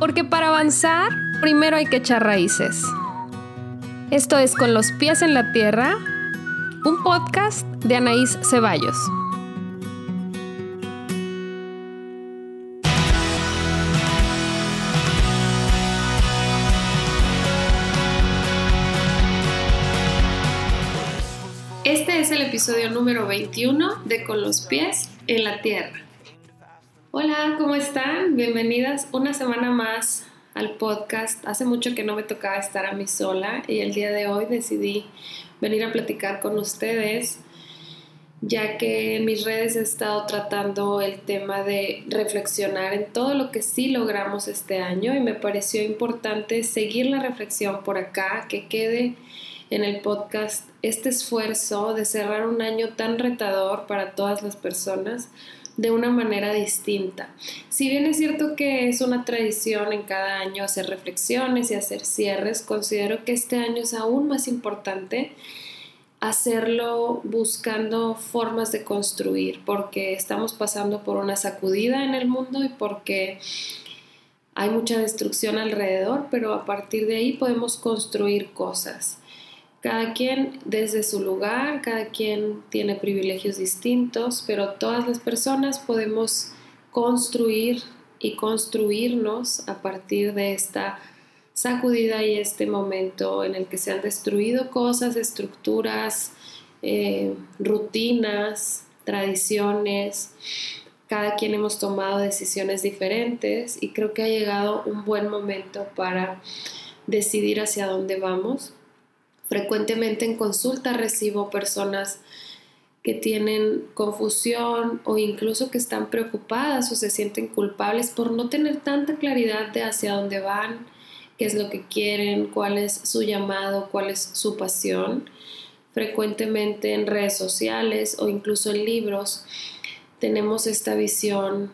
Porque para avanzar, primero hay que echar raíces. Esto es Con los pies en la tierra, un podcast de Anaís Ceballos. Este es el episodio número 21 de Con los pies en la tierra. Hola, ¿cómo están? Bienvenidas una semana más al podcast. Hace mucho que no me tocaba estar a mí sola y el día de hoy decidí venir a platicar con ustedes ya que en mis redes he estado tratando el tema de reflexionar en todo lo que sí logramos este año y me pareció importante seguir la reflexión por acá, que quede en el podcast este esfuerzo de cerrar un año tan retador para todas las personas de una manera distinta. Si bien es cierto que es una tradición en cada año hacer reflexiones y hacer cierres, considero que este año es aún más importante hacerlo buscando formas de construir, porque estamos pasando por una sacudida en el mundo y porque hay mucha destrucción alrededor, pero a partir de ahí podemos construir cosas cada quien desde su lugar, cada quien tiene privilegios distintos, pero todas las personas podemos construir y construirnos a partir de esta sacudida y este momento en el que se han destruido cosas, estructuras, eh, rutinas, tradiciones. Cada quien hemos tomado decisiones diferentes y creo que ha llegado un buen momento para decidir hacia dónde vamos Frecuentemente en consulta recibo personas que tienen confusión o incluso que están preocupadas o se sienten culpables por no tener tanta claridad de hacia dónde van, qué es lo que quieren, cuál es su llamado, cuál es su pasión. Frecuentemente en redes sociales o incluso en libros tenemos esta visión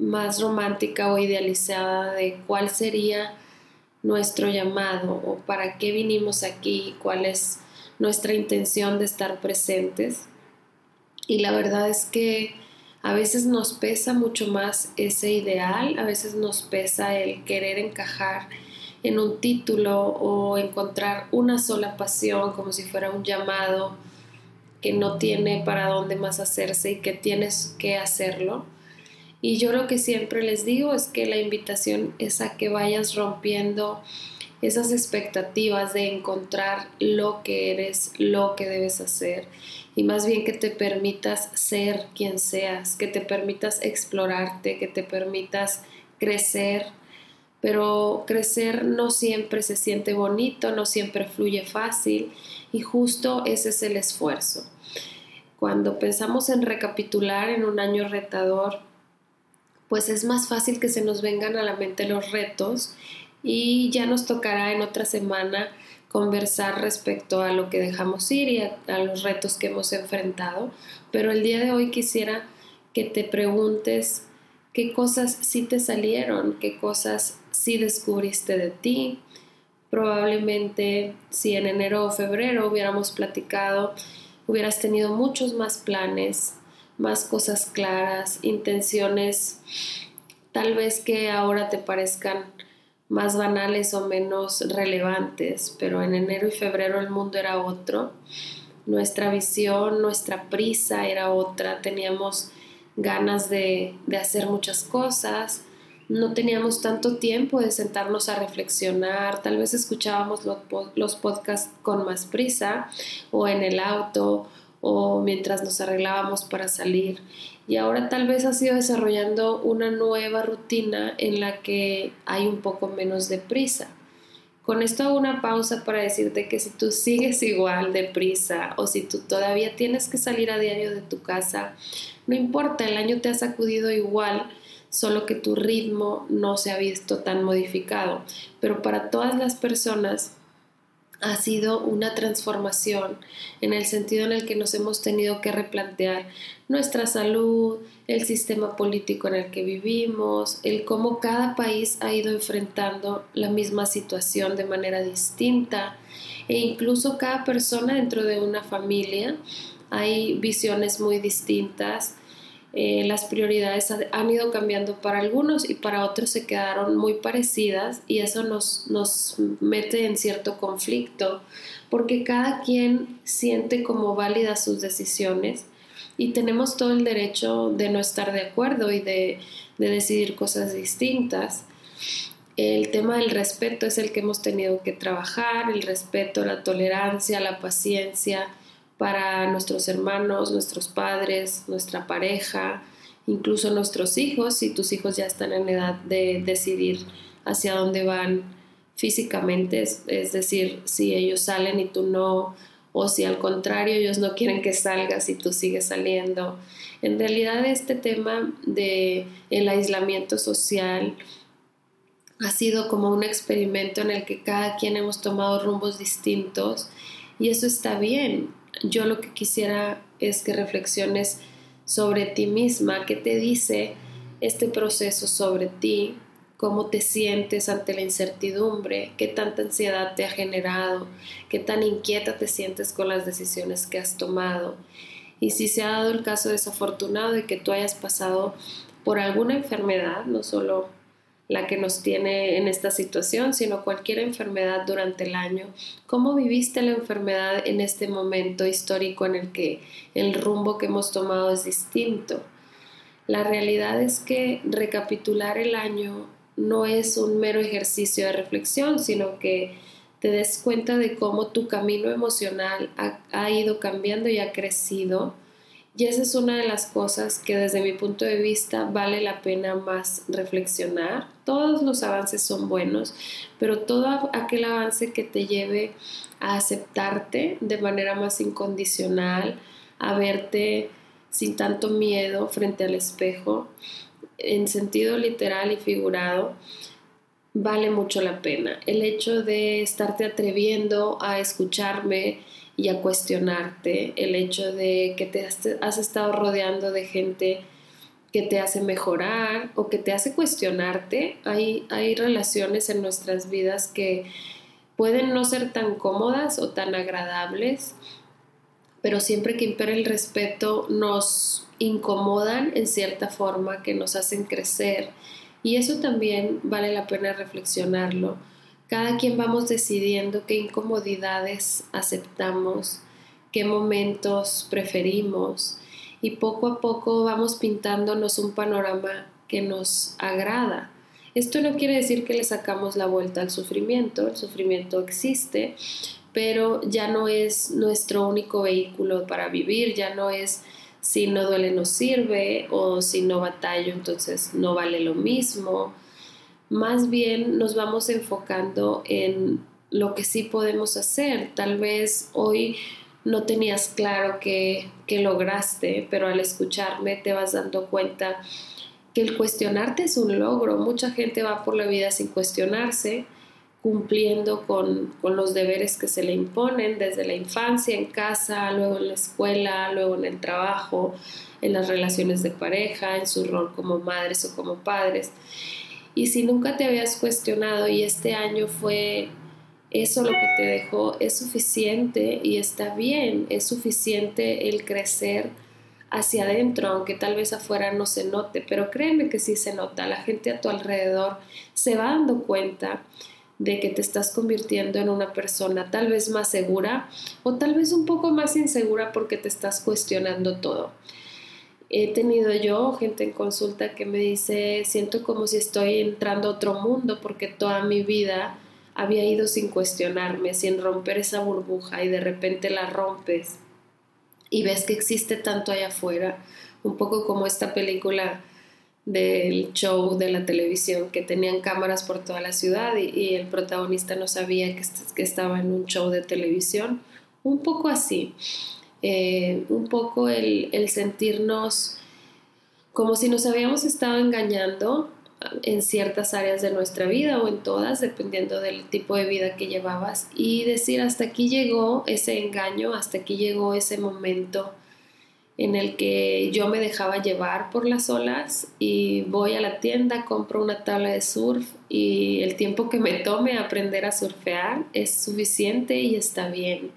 más romántica o idealizada de cuál sería nuestro llamado o para qué vinimos aquí, cuál es nuestra intención de estar presentes. Y la verdad es que a veces nos pesa mucho más ese ideal, a veces nos pesa el querer encajar en un título o encontrar una sola pasión como si fuera un llamado que no tiene para dónde más hacerse y que tienes que hacerlo. Y yo lo que siempre les digo es que la invitación es a que vayas rompiendo esas expectativas de encontrar lo que eres, lo que debes hacer y más bien que te permitas ser quien seas, que te permitas explorarte, que te permitas crecer, pero crecer no siempre se siente bonito, no siempre fluye fácil y justo ese es el esfuerzo. Cuando pensamos en recapitular en un año retador, pues es más fácil que se nos vengan a la mente los retos y ya nos tocará en otra semana conversar respecto a lo que dejamos ir y a, los retos que hemos enfrentado. Pero el día de hoy quisiera que te preguntes qué cosas sí te salieron, qué cosas sí descubriste de ti. Probablemente si en enero o febrero hubiéramos platicado, hubieras tenido muchos más planes, más cosas claras, intenciones tal vez que ahora te parezcan más banales o menos relevantes, pero en enero y febrero el mundo era otro, nuestra visión, nuestra prisa era otra, teníamos ganas de, hacer muchas cosas, no teníamos tanto tiempo de sentarnos a reflexionar, tal vez escuchábamos los, los podcasts con más prisa o en el auto o mientras nos arreglábamos para salir. Y ahora tal vez has ido desarrollando una nueva rutina en la que hay un poco menos de prisa. Con esto hago una pausa para decirte que si tú sigues igual de prisa o si tú todavía tienes que salir a diario de tu casa, no importa, el año te ha sacudido igual, solo que tu ritmo no se ha visto tan modificado. Pero para todas las personas ha sido una transformación en el sentido en el que nos hemos tenido que replantear nuestra salud, el sistema político en el que vivimos, el cómo cada país ha ido enfrentando la misma situación de manera distinta. E incluso cada persona dentro de una familia hay visiones muy distintas eh, las prioridades han ido cambiando para algunos y para otros se quedaron muy parecidas y eso nos, nos mete en cierto conflicto porque cada quien siente como válidas sus decisiones y tenemos todo el derecho de no estar de acuerdo y de, de decidir cosas distintas. El tema del respeto es el que hemos tenido que trabajar, el respeto, la tolerancia, la paciencia, para nuestros hermanos, nuestros padres, nuestra pareja, incluso nuestros hijos, si tus hijos ya están en edad de decidir hacia dónde van físicamente, es, decir, si ellos salen y tú no, o si al contrario ellos no quieren que salgas y tú sigues saliendo. En realidad este tema de el aislamiento social ha sido como un experimento en el que cada quien hemos tomado rumbos distintos y eso está bien yo lo que quisiera es que reflexiones sobre ti misma, qué te dice este proceso sobre ti, cómo te sientes ante la incertidumbre, qué tanta ansiedad te ha generado, qué tan inquieta te sientes con las decisiones que has tomado. Y si se ha dado el caso desafortunado de que tú hayas pasado por alguna enfermedad, no solo la que nos tiene en esta situación, sino cualquier enfermedad durante el año. ¿Cómo viviste la enfermedad en este momento histórico en el que el rumbo que hemos tomado es distinto? La realidad es que recapitular el año no es un mero ejercicio de reflexión, sino que te des cuenta de cómo tu camino emocional ha, ha ido cambiando y ha crecido y esa es una de las cosas que desde mi punto de vista vale la pena más reflexionar. Todos los avances son buenos, pero todo aquel avance que te lleve a aceptarte de manera más incondicional, a verte sin tanto miedo frente al espejo, en sentido literal y figurado, vale mucho la pena. El hecho de estarte atreviendo a escucharme, y a cuestionarte el hecho de que te has, estado rodeando de gente que te hace mejorar o que te hace cuestionarte. Hay, hay relaciones en nuestras vidas que pueden no ser tan cómodas o tan agradables, pero siempre que impera el respeto nos incomodan en cierta forma, que nos hacen crecer. Y eso también vale la pena reflexionarlo cada quien vamos decidiendo qué incomodidades aceptamos, qué momentos preferimos y poco a poco vamos pintándonos un panorama que nos agrada. Esto no quiere decir que le sacamos la vuelta al sufrimiento, el sufrimiento existe, pero ya no es nuestro único vehículo para vivir, ya no es si no duele no sirve o si no batallo entonces no vale lo mismo más bien nos vamos enfocando en lo que sí podemos hacer. Tal vez hoy no tenías claro que, lograste, pero al escucharme te vas dando cuenta que el cuestionarte es un logro. Mucha gente va por la vida sin cuestionarse, cumpliendo con, con, los deberes que se le imponen desde la infancia, en casa, luego en la escuela, luego en el trabajo, en las relaciones de pareja, en su rol como madres o como padres. Y si nunca te habías cuestionado y este año fue eso lo que te dejó, es suficiente y está bien, es suficiente el crecer hacia adentro, aunque tal vez afuera no se note, pero créeme que sí se nota, la gente a tu alrededor se va dando cuenta de que te estás convirtiendo en una persona tal vez más segura o tal vez un poco más insegura porque te estás cuestionando todo. He tenido yo gente en consulta que me dice, siento como si estoy entrando a otro mundo porque toda mi vida había ido sin cuestionarme, sin romper esa burbuja y de repente la rompes y ves que existe tanto allá afuera, un poco como esta película del show de la televisión que tenían cámaras por toda la ciudad y, el protagonista no sabía que, que estaba en un show de televisión, un poco así. Eh, un poco el, sentirnos como si nos habíamos estado engañando en ciertas áreas de nuestra vida o en todas, dependiendo del tipo de vida que llevabas, y decir hasta aquí llegó ese engaño, hasta aquí llegó ese momento en el que yo me dejaba llevar por las olas y voy a la tienda, compro una tabla de surf y el tiempo que me tome aprender a surfear es suficiente y está bien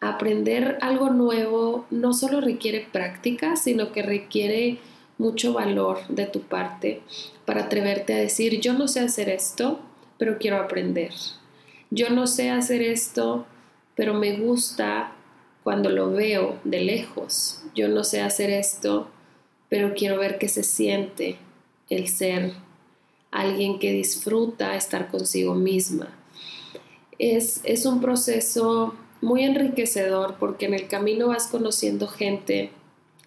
aprender algo nuevo no solo requiere práctica, sino que requiere mucho valor de tu parte para atreverte a decir, yo no sé hacer esto, pero quiero aprender. Yo no sé hacer esto, pero me gusta cuando lo veo de lejos. Yo no sé hacer esto, pero quiero ver qué se siente el ser alguien que disfruta estar consigo misma. Es, es un proceso muy enriquecedor porque en el camino vas conociendo gente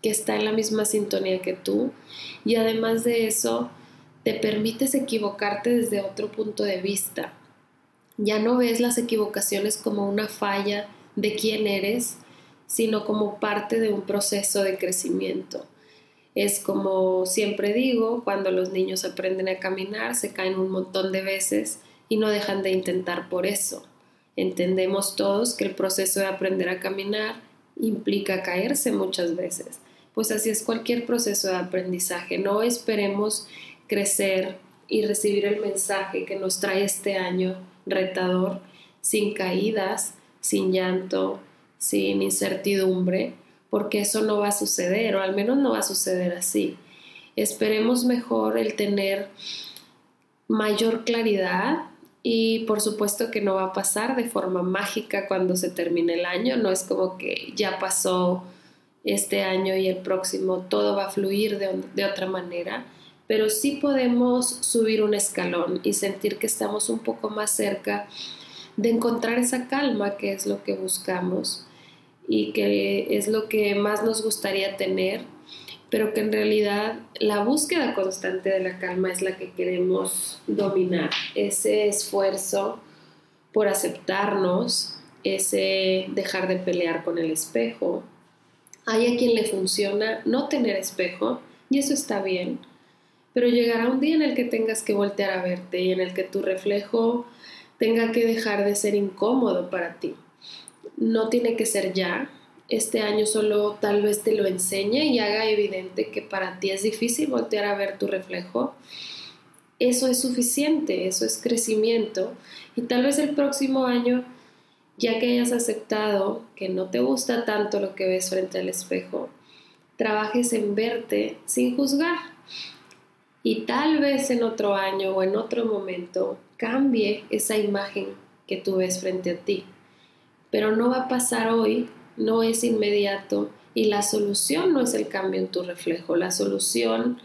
que está en la misma sintonía que tú y además de eso te permites equivocarte desde otro punto de vista. Ya no ves las equivocaciones como una falla de quién eres, sino como parte de un proceso de crecimiento. Es como siempre digo, cuando los niños aprenden a caminar, se caen un montón de veces y no dejan de intentar por eso. Entendemos todos que el proceso de aprender a caminar implica caerse muchas veces. Pues así es cualquier proceso de aprendizaje. No esperemos crecer y recibir el mensaje que nos trae este año retador sin caídas, sin llanto, sin incertidumbre, porque eso no va a suceder, o al menos no va a suceder así. Esperemos mejor el tener mayor claridad y por supuesto que no va a pasar de forma mágica cuando se termine el año, no es como que ya pasó este año y el próximo todo va a fluir de, de otra manera, pero sí podemos subir un escalón y sentir que estamos un poco más cerca de encontrar esa calma que es lo que buscamos y que es lo que más nos gustaría tener, pero que en realidad la búsqueda constante de la calma es la que queremos dominar, ese esfuerzo por aceptarnos, ese dejar de pelear con el espejo. Hay a quien le funciona no tener espejo y eso está bien, pero llegará un día en el que tengas que voltear a verte y en el que tu reflejo tenga que dejar de ser incómodo para ti no tiene que ser ya. Este año solo tal vez te lo enseñe y haga evidente que para ti es difícil voltear a ver tu reflejo. Eso es suficiente, eso es crecimiento. Y tal vez el próximo año, ya que hayas aceptado que no te gusta tanto lo que ves frente al espejo, trabajes en verte sin juzgar. Y tal vez en otro año o en otro momento cambie esa imagen que tú ves frente a ti pero no va a pasar hoy, no es inmediato y la solución no es el cambio en tu reflejo, la solución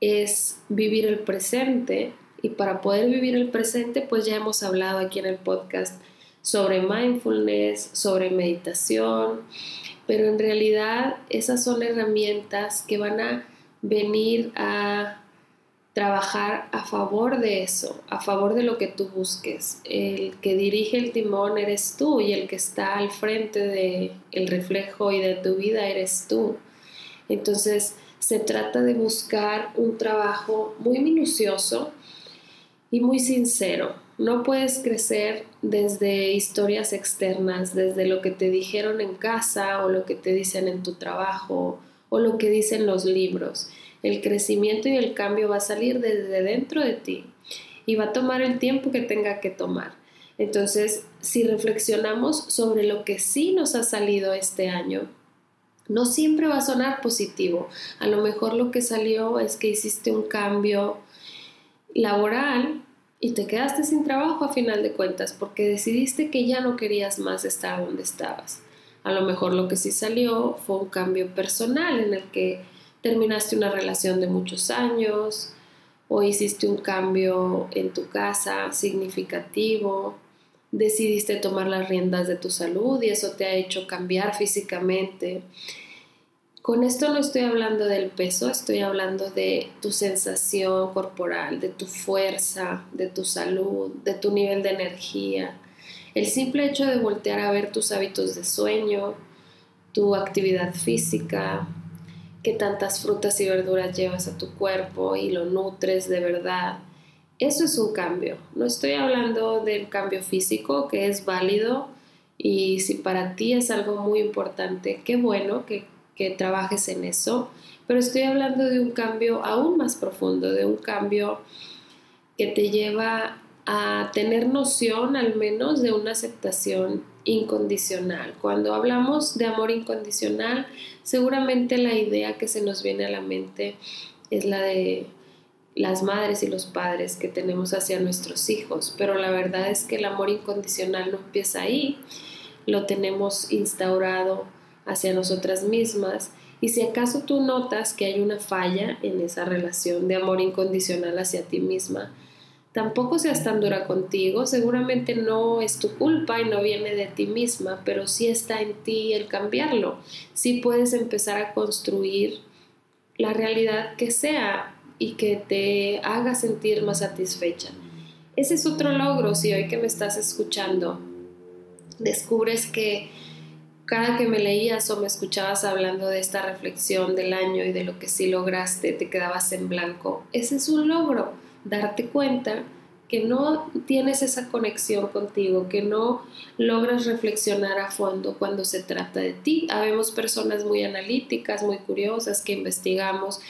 es vivir el presente y para poder vivir el presente pues ya hemos hablado aquí en el podcast sobre mindfulness, sobre meditación, pero en realidad esas son herramientas que van a venir a trabajar a favor de eso, a favor de lo que tú busques. El que dirige el timón eres tú y el que está al frente de el reflejo y de tu vida eres tú. Entonces, se trata de buscar un trabajo muy minucioso y muy sincero. No puedes crecer desde historias externas, desde lo que te dijeron en casa o lo que te dicen en tu trabajo o lo que dicen los libros el crecimiento y el cambio va a salir desde dentro de ti y va a tomar el tiempo que tenga que tomar. Entonces, si reflexionamos sobre lo que sí nos ha salido este año, no siempre va a sonar positivo. A lo mejor lo que salió es que hiciste un cambio laboral y te quedaste sin trabajo a final de cuentas porque decidiste que ya no querías más estar donde estabas. A lo mejor lo que sí salió fue un cambio personal en el que terminaste una relación de muchos años o hiciste un cambio en tu casa significativo, decidiste tomar las riendas de tu salud y eso te ha hecho cambiar físicamente. Con esto no estoy hablando del peso, estoy hablando de tu sensación corporal, de tu fuerza, de tu salud, de tu nivel de energía. El simple hecho de voltear a ver tus hábitos de sueño, tu actividad física, que tantas frutas y verduras llevas a tu cuerpo y lo nutres de verdad. Eso es un cambio. No estoy hablando del cambio físico, que es válido y si para ti es algo muy importante, qué bueno que, que trabajes en eso, pero estoy hablando de un cambio aún más profundo, de un cambio que te lleva a tener noción al menos de una aceptación incondicional. Cuando hablamos de amor incondicional, seguramente la idea que se nos viene a la mente es la de las madres y los padres que tenemos hacia nuestros hijos, pero la verdad es que el amor incondicional no empieza ahí, lo tenemos instaurado hacia nosotras mismas y si acaso tú notas que hay una falla en esa relación de amor incondicional hacia ti misma, tampoco seas tan dura contigo, seguramente no es tu culpa y no viene de ti misma, pero sí está en ti el cambiarlo, sí puedes empezar a construir la realidad que sea y que te haga sentir más satisfecha. Ese es otro logro si hoy que me estás escuchando descubres que cada que me leías o me escuchabas hablando de esta reflexión del año y de lo que sí lograste, te quedabas en blanco. Ese es un logro, darte cuenta que no tienes esa conexión contigo, que no logras reflexionar a fondo cuando se trata de ti. Habemos personas muy analíticas, muy curiosas, que investigamos,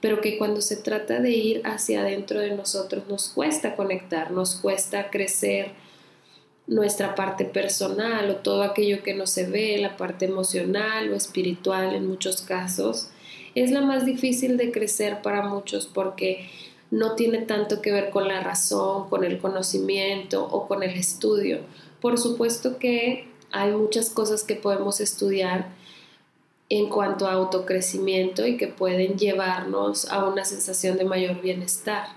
pero que cuando se trata de ir hacia adentro de nosotros nos cuesta conectar, nos cuesta crecer nuestra parte personal o todo aquello que no se ve, la parte emocional o espiritual en muchos casos, es la más difícil de crecer para muchos porque no tiene tanto que ver con la razón, con el conocimiento o con el estudio. Por supuesto que hay muchas cosas que podemos estudiar en cuanto a autocrecimiento y que pueden llevarnos a una sensación de mayor bienestar.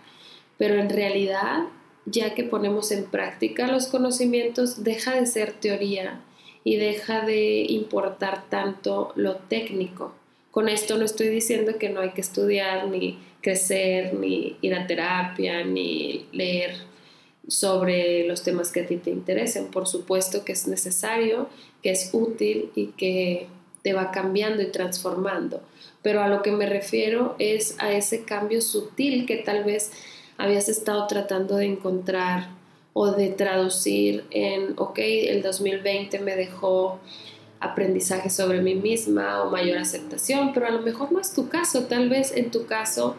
Pero en realidad, ya que ponemos en práctica los conocimientos, deja de ser teoría y deja de importar tanto lo técnico. Con esto no estoy diciendo que no hay que estudiar, ni crecer, ni ir a terapia, ni leer sobre los temas que a ti te interesen. Por supuesto que es necesario, que es útil y que te va cambiando y transformando. Pero a lo que me refiero es a ese cambio sutil que tal vez habías estado tratando de encontrar o de traducir en, ok, el 2020 me dejó aprendizaje sobre mí misma o mayor aceptación, pero a lo mejor no es tu caso, tal vez en tu caso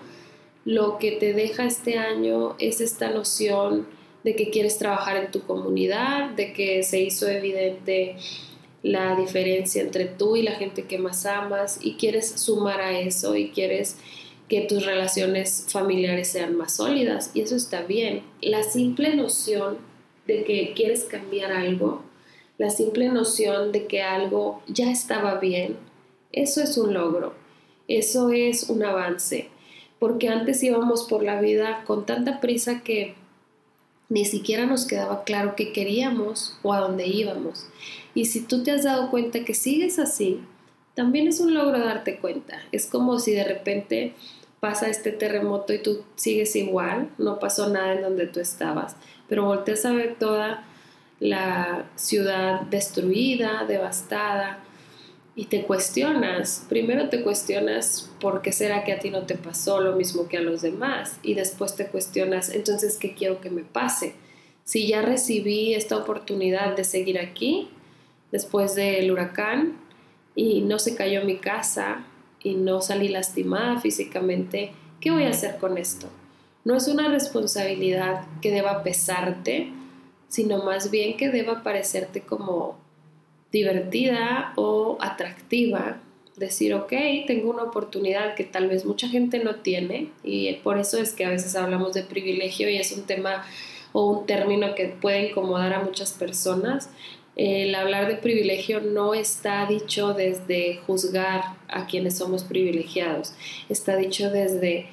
lo que te deja este año es esta noción de que quieres trabajar en tu comunidad, de que se hizo evidente la diferencia entre tú y la gente que más amas y quieres sumar a eso y quieres que tus relaciones familiares sean más sólidas y eso está bien. La simple noción de que quieres cambiar algo, la simple noción de que algo ya estaba bien, eso es un logro, eso es un avance, porque antes íbamos por la vida con tanta prisa que ni siquiera nos quedaba claro qué queríamos o a dónde íbamos. Y si tú te has dado cuenta que sigues así, también es un logro darte cuenta. Es como si de repente pasa este terremoto y tú sigues igual, no pasó nada en donde tú estabas, pero volteas a ver toda la ciudad destruida, devastada, y te cuestionas. Primero te cuestionas por qué será que a ti no te pasó lo mismo que a los demás y después te cuestionas, entonces, ¿qué quiero que me pase? Si ya recibí esta oportunidad de seguir aquí después del huracán y no se cayó mi casa y no salí lastimada físicamente, ¿qué voy a hacer con esto? No es una responsabilidad que deba pesarte, sino más bien que deba parecerte como divertida o atractiva, decir, ok, tengo una oportunidad que tal vez mucha gente no tiene y por eso es que a veces hablamos de privilegio y es un tema o un término que puede incomodar a muchas personas. El hablar de privilegio no está dicho desde juzgar a quienes somos privilegiados, está dicho desde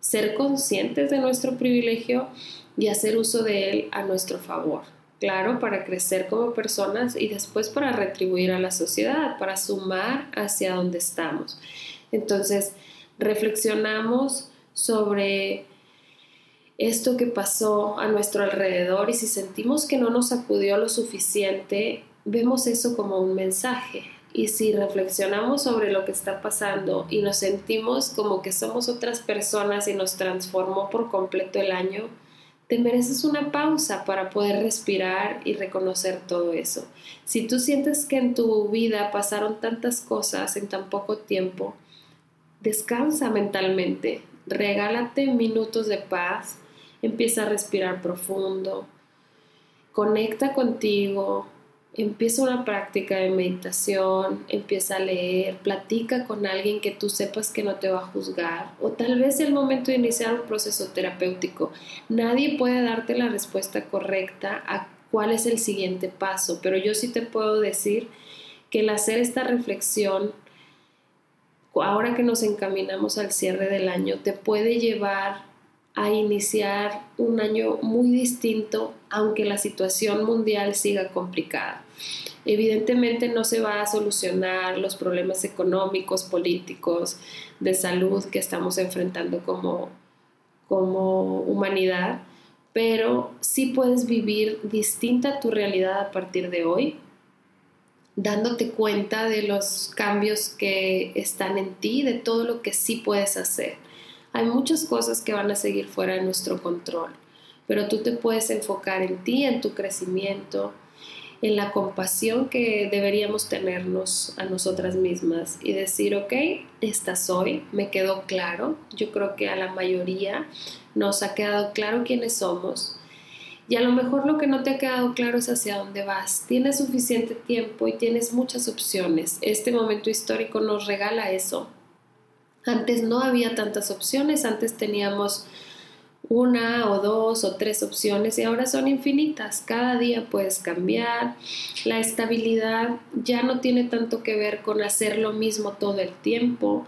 ser conscientes de nuestro privilegio y hacer uso de él a nuestro favor claro, para crecer como personas y después para retribuir a la sociedad, para sumar hacia donde estamos. Entonces, reflexionamos sobre esto que pasó a nuestro alrededor y si sentimos que no nos acudió lo suficiente, vemos eso como un mensaje. Y si reflexionamos sobre lo que está pasando y nos sentimos como que somos otras personas y nos transformó por completo el año, te mereces una pausa para poder respirar y reconocer todo eso. Si tú sientes que en tu vida pasaron tantas cosas en tan poco tiempo, descansa mentalmente, regálate minutos de paz, empieza a respirar profundo, conecta contigo, empieza una práctica de meditación, empieza a leer, platica con alguien que tú sepas que no te va a juzgar o tal vez el momento de iniciar un proceso terapéutico. Nadie puede darte la respuesta correcta a cuál es el siguiente paso, pero yo sí te puedo decir que el hacer esta reflexión ahora que nos encaminamos al cierre del año te puede llevar a iniciar un año muy distinto, aunque la situación mundial siga complicada. Evidentemente no se va a solucionar los problemas económicos, políticos, de salud que estamos enfrentando como, como humanidad, pero sí puedes vivir distinta tu realidad a partir de hoy, dándote cuenta de los cambios que están en ti, de todo lo que sí puedes hacer hay muchas cosas que van a seguir fuera de nuestro control, pero tú te puedes enfocar en ti, en tu crecimiento, en la compasión que deberíamos tenernos a nosotras mismas y decir, ok, esta soy, me quedó claro, yo creo que a la mayoría nos ha quedado claro quiénes somos. Y a lo mejor lo que no te ha quedado claro es hacia dónde vas. Tienes suficiente tiempo y tienes muchas opciones. Este momento histórico nos regala eso. Antes no había tantas opciones, antes teníamos una o dos o tres opciones y ahora son infinitas. Cada día puedes cambiar. La estabilidad ya no tiene tanto que ver con hacer lo mismo todo el tiempo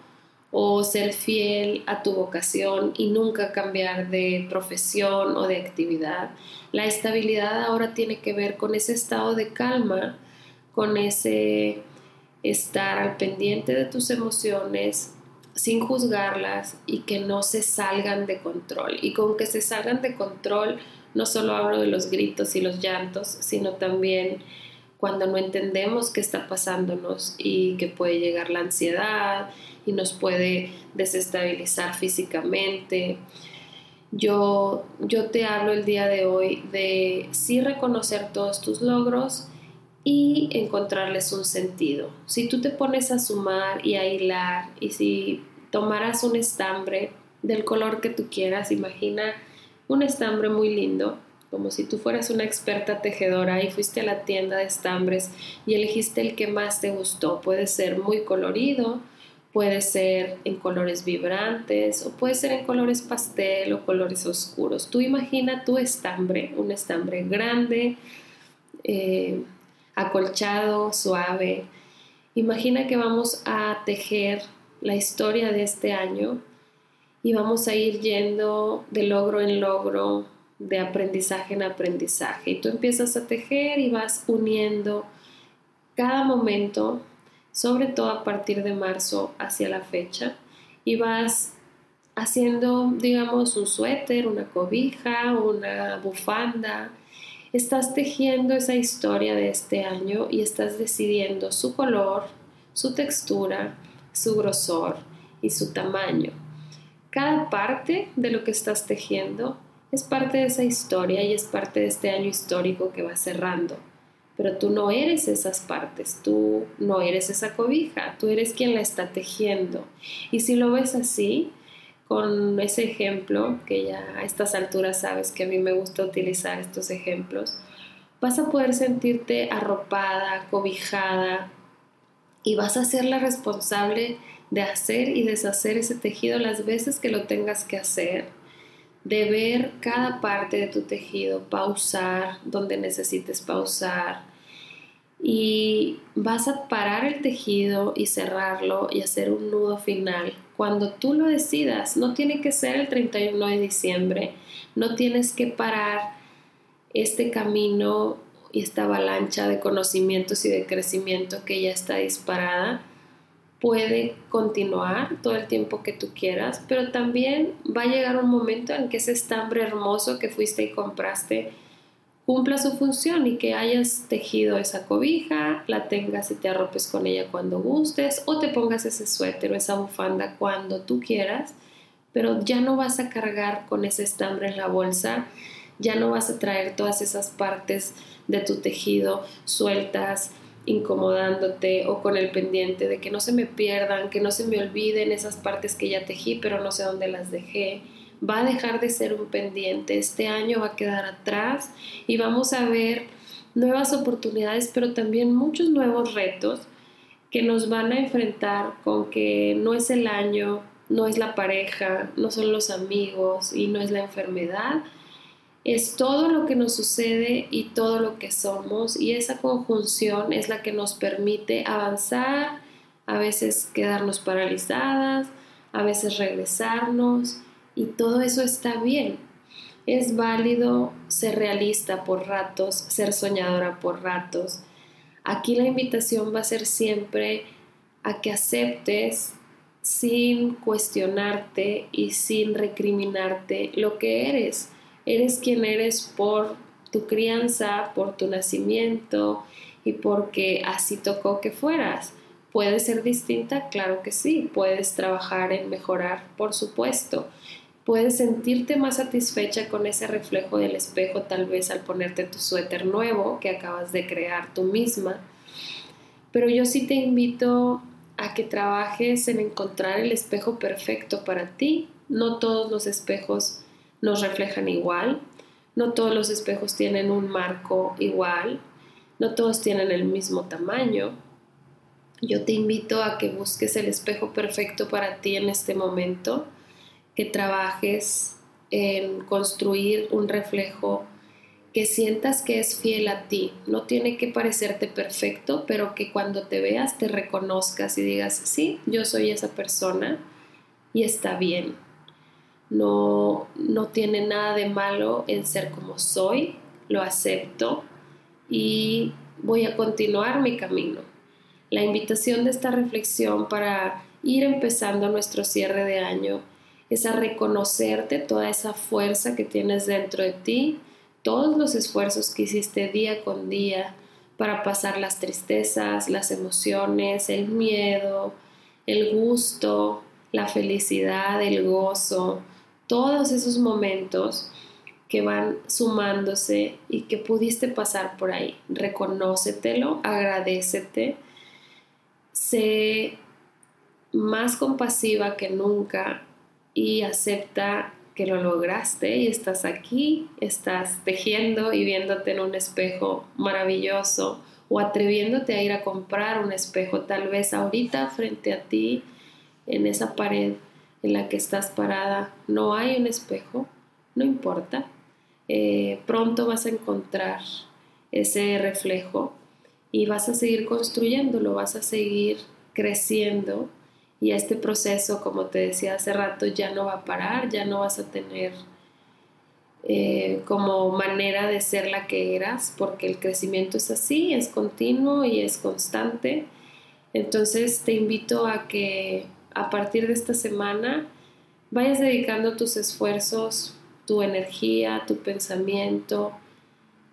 o ser fiel a tu vocación y nunca cambiar de profesión o de actividad. La estabilidad ahora tiene que ver con ese estado de calma, con ese estar al pendiente de tus emociones, sin juzgarlas y que no se salgan de control. Y con que se salgan de control, no solo hablo de los gritos y los llantos, sino también cuando no entendemos qué está pasándonos y que puede llegar la ansiedad y nos puede desestabilizar físicamente. Yo, yo te hablo el día de hoy de sí reconocer todos tus logros y encontrarles un sentido. Si tú te pones a sumar y a hilar y si tomaras un estambre del color que tú quieras, imagina un estambre muy lindo, como si tú fueras una experta tejedora y fuiste a la tienda de estambres y elegiste el que más te gustó. Puede ser muy colorido, puede ser en colores vibrantes o puede ser en colores pastel o colores oscuros. Tú imagina tu estambre, un estambre grande, eh, acolchado, suave. Imagina que vamos a tejer la historia de este año y vamos a ir yendo de logro en logro, de aprendizaje en aprendizaje. Y tú empiezas a tejer y vas uniendo cada momento, sobre todo a partir de marzo hacia la fecha, y vas haciendo, digamos, un suéter, una cobija, una bufanda, estás tejiendo esa historia de este año y estás decidiendo su color, su textura, su grosor y su tamaño. Cada parte de lo que estás tejiendo es parte de esa historia y es parte de este año histórico que va cerrando. Pero tú no eres esas partes, tú no eres esa cobija, tú eres quien la está tejiendo. Y si lo ves así, con ese ejemplo, que ya a estas alturas sabes que a mí me gusta utilizar estos ejemplos, vas a poder sentirte arropada, cobijada y vas a ser la responsable de hacer y deshacer ese tejido las veces que lo tengas que hacer, de ver cada parte de tu tejido, pausar donde necesites pausar, y vas a parar el tejido y cerrarlo y hacer un nudo final. Cuando tú lo decidas, no tiene que ser el 31 de diciembre, no tienes que parar este camino y esta avalancha de conocimientos y de crecimiento que ya está disparada. Puede continuar todo el tiempo que tú quieras, pero también va a llegar un momento en que ese estambre hermoso que fuiste y compraste cumpla su función y que hayas tejido esa cobija, la tengas y te arropes con ella cuando gustes o te pongas ese suéter o esa bufanda cuando tú quieras, pero ya no vas a cargar con ese estambre en la bolsa, ya no vas a traer todas esas partes de tu tejido sueltas, incomodándote o con el pendiente de que no se me pierdan, que no se me olviden esas partes que ya tejí pero no sé dónde las dejé va a dejar de ser un pendiente, este año va a quedar atrás y vamos a ver nuevas oportunidades, pero también muchos nuevos retos que nos van a enfrentar con que no es el año, no es la pareja, no son los amigos y no es la enfermedad, es todo lo que nos sucede y todo lo que somos y esa conjunción es la que nos permite avanzar, a veces quedarnos paralizadas, a veces regresarnos y todo eso está bien. Es válido ser realista por ratos, ser soñadora por ratos. Aquí la invitación va a ser siempre a que aceptes sin cuestionarte y sin recriminarte lo que eres. Eres quien eres por tu crianza, por tu nacimiento y porque así tocó que fueras. ¿Puede ser distinta? Claro que sí. Puedes trabajar en mejorar, por supuesto. Puedes sentirte más satisfecha con ese reflejo del espejo tal vez al ponerte tu suéter nuevo que acabas de crear tú misma. Pero yo sí te invito a que trabajes en encontrar el espejo perfecto para ti. No todos los espejos nos reflejan igual, no todos los espejos tienen un marco igual, no todos tienen el mismo tamaño. Yo te invito a que busques el espejo perfecto para ti en este momento que trabajes en construir un reflejo que sientas que es fiel a ti. No tiene que parecerte perfecto, pero que cuando te veas te reconozcas y digas, sí, yo soy esa persona y está bien. No, no tiene nada de malo en ser como soy, lo acepto y voy a continuar mi camino. La invitación de esta reflexión para ir empezando nuestro cierre de año es a reconocerte toda esa fuerza que tienes dentro de ti, todos los esfuerzos que hiciste día con día para pasar las tristezas, las emociones, el miedo, el gusto, la felicidad, el gozo, todos esos momentos que van sumándose y que pudiste pasar por ahí. Reconócetelo, agradecete, sé más compasiva que nunca y acepta que lo lograste y estás aquí, estás tejiendo y viéndote en un espejo maravilloso o atreviéndote a ir a comprar un espejo tal vez ahorita frente a ti en esa pared en la que estás parada no hay un espejo, no importa, eh, pronto vas a encontrar ese reflejo y vas a seguir construyéndolo, vas a seguir creciendo y este proceso, como te decía hace rato, ya no va a parar, ya no vas a tener eh, como manera de ser la que eras, porque el crecimiento es así, es continuo y es constante. Entonces te invito a que a partir de esta semana vayas dedicando tus esfuerzos, tu energía, tu pensamiento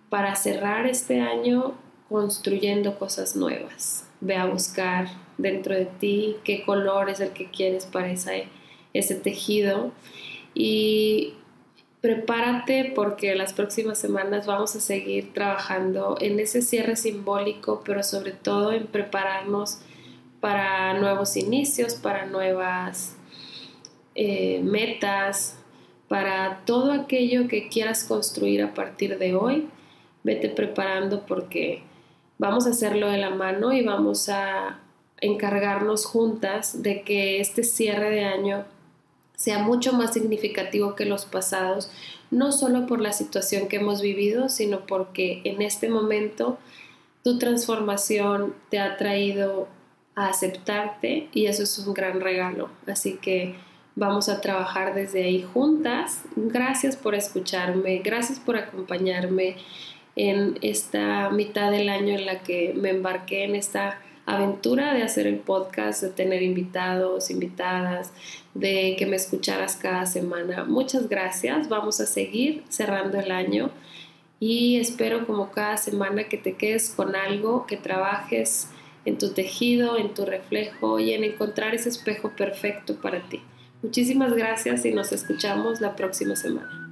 para cerrar este año construyendo cosas nuevas. Ve a buscar dentro de ti, qué color es el que quieres para ese tejido y prepárate porque las próximas semanas vamos a seguir trabajando en ese cierre simbólico, pero sobre todo en prepararnos para nuevos inicios, para nuevas eh, metas, para todo aquello que quieras construir a partir de hoy. Vete preparando porque vamos a hacerlo de la mano y vamos a encargarnos juntas de que este cierre de año sea mucho más significativo que los pasados, no solo por la situación que hemos vivido, sino porque en este momento tu transformación te ha traído a aceptarte y eso es un gran regalo. Así que vamos a trabajar desde ahí juntas. Gracias por escucharme, gracias por acompañarme en esta mitad del año en la que me embarqué en esta aventura de hacer el podcast, de tener invitados, invitadas, de que me escucharas cada semana. Muchas gracias. Vamos a seguir cerrando el año y espero como cada semana que te quedes con algo, que trabajes en tu tejido, en tu reflejo y en encontrar ese espejo perfecto para ti. Muchísimas gracias y nos escuchamos la próxima semana.